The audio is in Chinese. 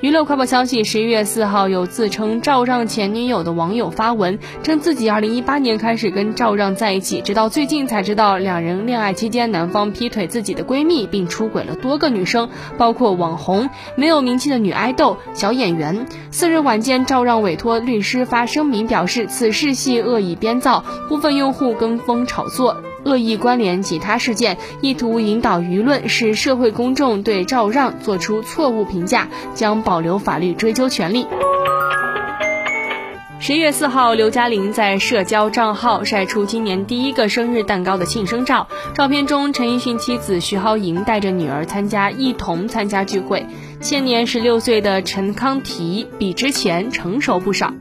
娱乐快报消息：十一月四号，有自称赵让前女友的网友发文，称自己二零一八年开始跟赵让在一起，直到最近才知道两人恋爱期间男方劈腿自己的闺蜜，并出轨了多个女生，包括网红、没有名气的女爱豆、小演员。四日晚间，赵让委托律师发声明表示，此事系恶意编造，部分用户跟风炒作。恶意关联其他事件，意图引导舆论，使社会公众对赵让做出错误评价，将保留法律追究权利。十一月四号，刘嘉玲在社交账号晒出今年第一个生日蛋糕的庆生照，照片中陈奕迅妻子徐濠萦带着女儿参加一同参加聚会，现年十六岁的陈康提比之前成熟不少。